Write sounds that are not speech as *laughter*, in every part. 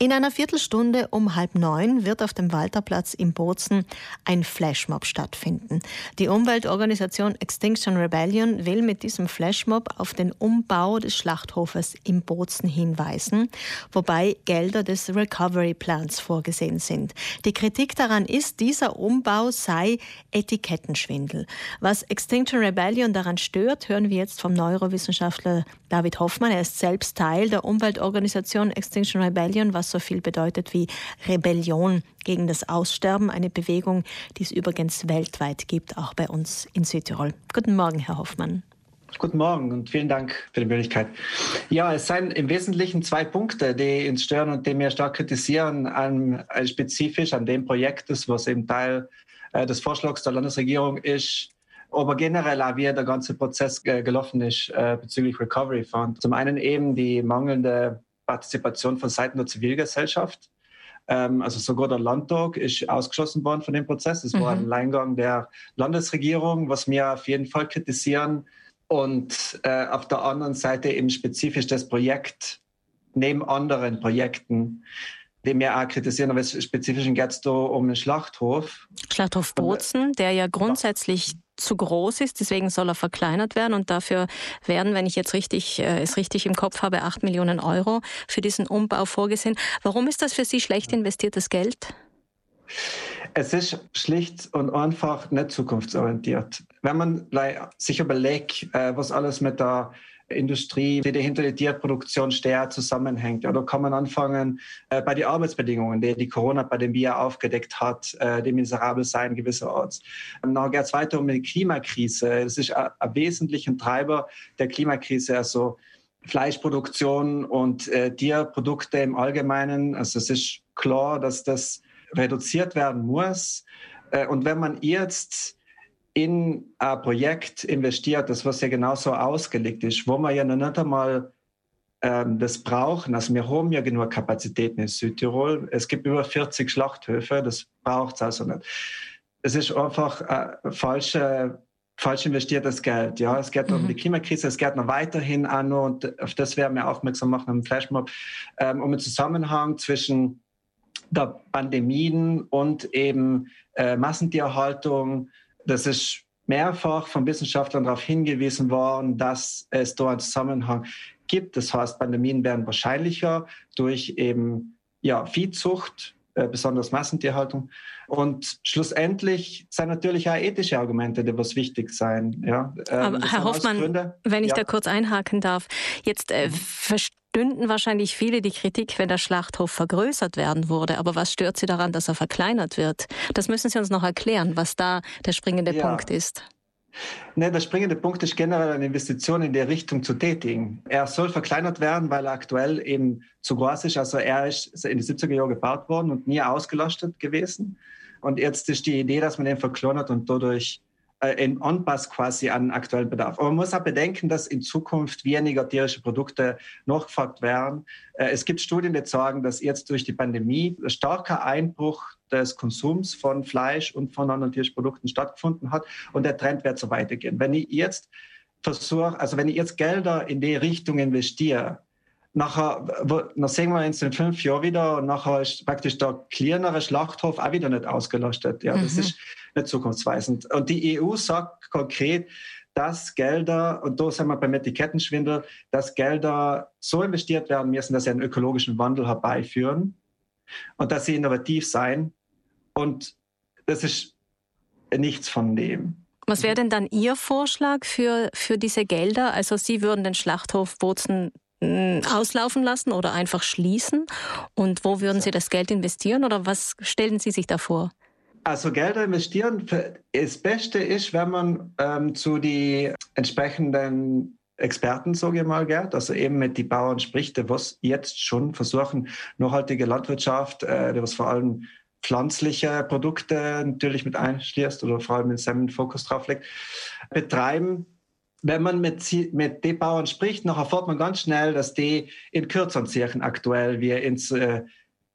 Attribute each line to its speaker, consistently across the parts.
Speaker 1: In einer Viertelstunde um halb neun wird auf dem Walterplatz in Bozen ein Flashmob stattfinden. Die Umweltorganisation Extinction Rebellion will mit diesem Flashmob auf den Umbau des Schlachthofes in Bozen hinweisen, wobei Gelder des Recovery Plans vorgesehen sind. Die Kritik daran ist, dieser Umbau sei Etikettenschwindel. Was Extinction Rebellion daran stört, hören wir jetzt vom Neurowissenschaftler David Hoffmann. Er ist selbst Teil der Umweltorganisation Extinction Rebellion, was so viel bedeutet wie Rebellion gegen das Aussterben, eine Bewegung, die es übrigens weltweit gibt, auch bei uns in Südtirol. Guten Morgen, Herr Hoffmann.
Speaker 2: Guten Morgen und vielen Dank für die Möglichkeit. Ja, es seien im Wesentlichen zwei Punkte, die uns stören und die wir stark kritisieren, an, äh, spezifisch an dem Projekt, was eben Teil äh, des Vorschlags der Landesregierung ist, aber generell auch, wie der ganze Prozess gelaufen ist äh, bezüglich Recovery Fund. Zum einen eben die mangelnde Partizipation von Seiten der Zivilgesellschaft. Ähm, also sogar der Landtag ist ausgeschlossen worden von dem Prozess. Es mhm. war ein. Alleingang der Landesregierung, was wir auf jeden Fall kritisieren. Und äh, auf der anderen Seite eben spezifisch das Projekt neben anderen Projekten, die wir auch kritisieren, aber spezifisch geht es da um einen Schlachthof.
Speaker 1: Schlachthof Bozen, der ja grundsätzlich zu groß ist, deswegen soll er verkleinert werden und dafür werden, wenn ich jetzt richtig äh, es richtig im Kopf habe, acht Millionen Euro für diesen Umbau vorgesehen. Warum ist das für Sie schlecht investiertes Geld?
Speaker 2: Es ist schlicht und einfach nicht zukunftsorientiert. Wenn man sich überlegt, äh, was alles mit der Industrie, die hinter der Tierproduktion steht, zusammenhängt. Da kann man anfangen äh, bei den Arbeitsbedingungen, die die Corona-Pandemie aufgedeckt hat, äh, die miserabel sein gewisserorts. Und dann geht es weiter um die Klimakrise. Das ist ein, ein wesentlicher Treiber der Klimakrise, also Fleischproduktion und äh, Tierprodukte im Allgemeinen. Also es ist klar, dass das reduziert werden muss. Äh, und wenn man jetzt in ein Projekt investiert, das was ja genauso ausgelegt ist, wo man ja noch nicht einmal ähm, das brauchen. Also wir haben ja genug Kapazitäten in Südtirol. Es gibt über 40 Schlachthöfe, das braucht es also nicht. Es ist einfach äh, falsche, falsch investiertes Geld. Ja, es geht mhm. um die Klimakrise, es geht noch weiterhin an und auf das werden wir aufmerksam machen im Flashmob, ähm, um den Zusammenhang zwischen der Pandemien und eben äh, Massentierhaltung, das ist mehrfach von Wissenschaftlern darauf hingewiesen worden, dass es da einen Zusammenhang gibt. Das heißt, Pandemien werden wahrscheinlicher durch eben ja, Viehzucht, äh, besonders Massentierhaltung. Und schlussendlich sind natürlich auch ethische Argumente, die was wichtig sein. Ja,
Speaker 1: ähm, Aber Herr Hoffmann, wenn ich ja. da kurz einhaken darf, jetzt äh, mhm stünden wahrscheinlich viele die Kritik, wenn der Schlachthof vergrößert werden würde. Aber was stört Sie daran, dass er verkleinert wird? Das müssen Sie uns noch erklären, was da der springende ja. Punkt ist.
Speaker 2: Ne, der springende Punkt ist generell eine Investition in der Richtung zu tätigen. Er soll verkleinert werden, weil er aktuell eben zu groß ist. Also er ist in den 70er Jahren gebaut worden und nie ausgelastet gewesen. Und jetzt ist die Idee, dass man ihn verkleinert und dadurch äh, in Anpass quasi an aktuellen Bedarf. Aber man muss auch bedenken, dass in Zukunft weniger tierische Produkte nachgefragt werden. Äh, es gibt Studien, die sagen, dass jetzt durch die Pandemie ein starker Einbruch des Konsums von Fleisch und von anderen tierischen Produkten stattgefunden hat und der Trend wird so weitergehen. Wenn ich jetzt versuche, also wenn ich jetzt Gelder in die Richtung investiere, nachher, dann sehen wir uns in fünf Jahren wieder und nachher ist praktisch der kleinere Schlachthof auch wieder nicht ausgelastet. Ja, das mhm. ist nicht zukunftsweisend. Und die EU sagt konkret, dass Gelder, und da sind wir beim Etikettenschwindel, dass Gelder so investiert werden müssen, dass sie einen ökologischen Wandel herbeiführen und dass sie innovativ sein. Und das ist nichts von dem.
Speaker 1: Was wäre denn dann Ihr Vorschlag für, für diese Gelder? Also Sie würden den Schlachthof Bozen auslaufen lassen oder einfach schließen? Und wo würden Sie das Geld investieren oder was stellen Sie sich da vor?
Speaker 2: Also Gelder investieren, das Beste ist, wenn man ähm, zu die entsprechenden Experten, sage ich mal, geht, also eben mit den Bauern spricht, die was jetzt schon versuchen, nachhaltige Landwirtschaft, äh, die was vor allem pflanzliche Produkte natürlich mit einschließt oder vor allem mit seinem Fokus drauf legt, betreiben wenn man mit, mit den Bauern spricht, noch erfährt man ganz schnell, dass die in kürzeren Zirchen aktuell wie ins äh,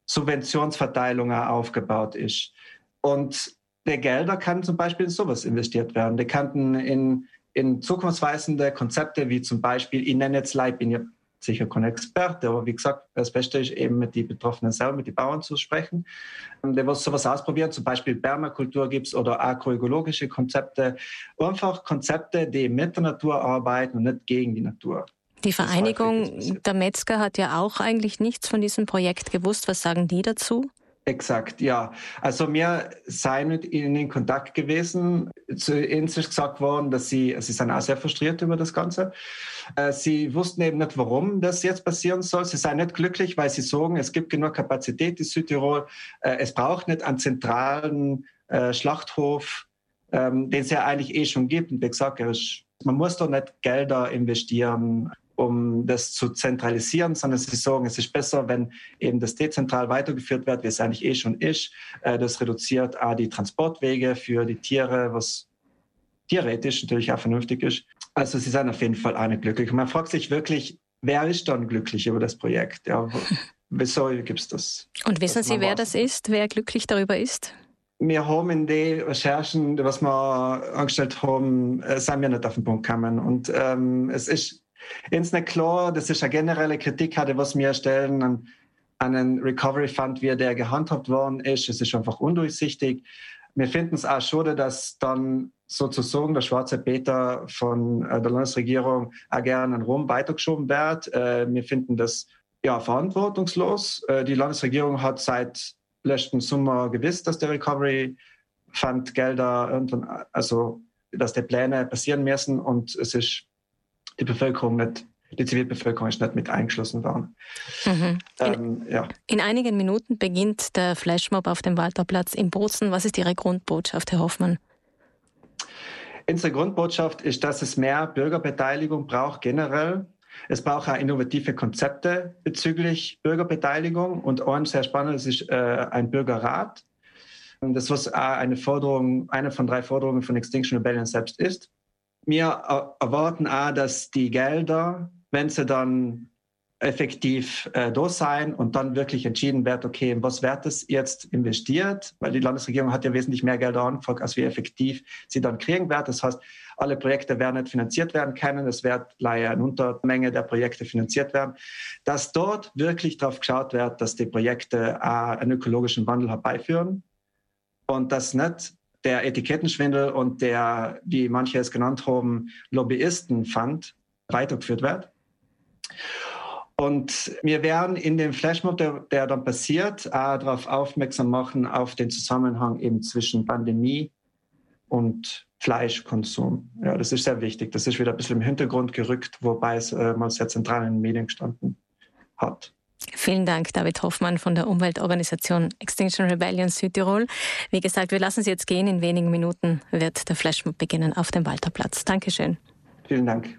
Speaker 2: Subventionsverteilungen aufgebaut ist. Und der Gelder kann zum Beispiel in sowas investiert werden. Die könnten in, in zukunftsweisende Konzepte wie zum Beispiel, ich nenne jetzt Leib, bin ja sicher kein Experte, aber wie gesagt, das Beste ist eben mit den Betroffenen selber, mit den Bauern zu sprechen. Der was sowas ausprobieren, zum Beispiel Permakultur gibt es oder agroökologische Konzepte. Einfach Konzepte, die mit der Natur arbeiten und nicht gegen die Natur.
Speaker 1: Die Vereinigung der Metzger hat ja auch eigentlich nichts von diesem Projekt gewusst. Was sagen die dazu?
Speaker 2: Exakt, ja. Also wir seien mit ihnen in Kontakt gewesen. Zu ihnen ist gesagt worden, dass sie, sie sind auch sehr frustriert über das Ganze. Äh, sie wussten eben nicht, warum das jetzt passieren soll. Sie seien nicht glücklich, weil sie sagen, es gibt genug Kapazität in Südtirol. Äh, es braucht nicht einen zentralen äh, Schlachthof, ähm, den es ja eigentlich eh schon gibt. Und wie gesagt, man muss doch nicht Gelder investieren um das zu zentralisieren, sondern sie sagen, es ist besser, wenn eben das dezentral weitergeführt wird, wie es eigentlich eh schon ist. Äh, das reduziert auch die Transportwege für die Tiere, was theoretisch natürlich auch vernünftig ist. Also sie sind auf jeden Fall auch nicht glücklich. man fragt sich wirklich, wer ist dann glücklich über das Projekt? Ja, *laughs* wieso gibt es das?
Speaker 1: Und wissen Sie, wer das ist, wer glücklich darüber ist?
Speaker 2: wir haben in den Recherchen, was wir angestellt haben, äh, sind wir nicht auf den Punkt gekommen. Und ähm, es ist Ins nicht klar, das ist eine generelle Kritik, hatte, was wir stellen an, an einen Recovery Fund, wie der gehandhabt worden ist. Es ist einfach undurchsichtig. Wir finden es auch schade, dass dann sozusagen der schwarze Peter von äh, der Landesregierung auch gerne Rom weitergeschoben wird. Äh, wir finden das ja verantwortungslos. Äh, die Landesregierung hat seit letzten Sommer gewusst, dass der Recovery Fund Gelder irgendwann, also dass die Pläne passieren müssen und es ist die Bevölkerung nicht, die Zivilbevölkerung ist nicht mit eingeschlossen worden.
Speaker 1: Mhm. In, ähm, ja. in, einigen Minuten beginnt der Flashmob auf dem Walterplatz in Bozen. Was ist Ihre Grundbotschaft, Herr Hoffmann?
Speaker 2: Unsere Grundbotschaft ist, dass es mehr Bürgerbeteiligung braucht generell. Es braucht auch innovative Konzepte bezüglich Bürgerbeteiligung. Und ein sehr spannendes ist äh, ein Bürgerrat. Das was eine Forderung, eine von drei Forderungen von Extinction Rebellion selbst ist wir erwarten auch, dass die Gelder, wenn sie dann effektiv äh, da sein und dann wirklich entschieden wird, okay, was wird es jetzt investiert, weil die Landesregierung hat ja wesentlich mehr Gelder angefragt, als wir effektiv sie dann kriegen werden. Das heißt, alle Projekte werden nicht finanziert werden können. Es wird leider eine Untermenge der Projekte finanziert werden. Dass dort wirklich darauf geschaut wird, dass die Projekte äh, einen ökologischen Wandel herbeiführen und dass nicht der Etikettenschwindel und der, wie manche es genannt haben, Lobbyistenfund weitergeführt wird. Und wir werden in dem Flashmob, der, der dann passiert, auch darauf aufmerksam machen, auf den Zusammenhang eben zwischen Pandemie und Fleischkonsum. Ja, das ist sehr wichtig. Das ist wieder ein bisschen im Hintergrund gerückt, wobei es äh, mal sehr zentral in den Medien gestanden hat.
Speaker 1: Vielen Dank, David Hoffmann von der Umweltorganisation Extinction Rebellion Südtirol. Wie gesagt, wir lassen Sie jetzt gehen. In wenigen Minuten wird der Flashmob beginnen auf dem Walterplatz. Dankeschön.
Speaker 2: Vielen Dank.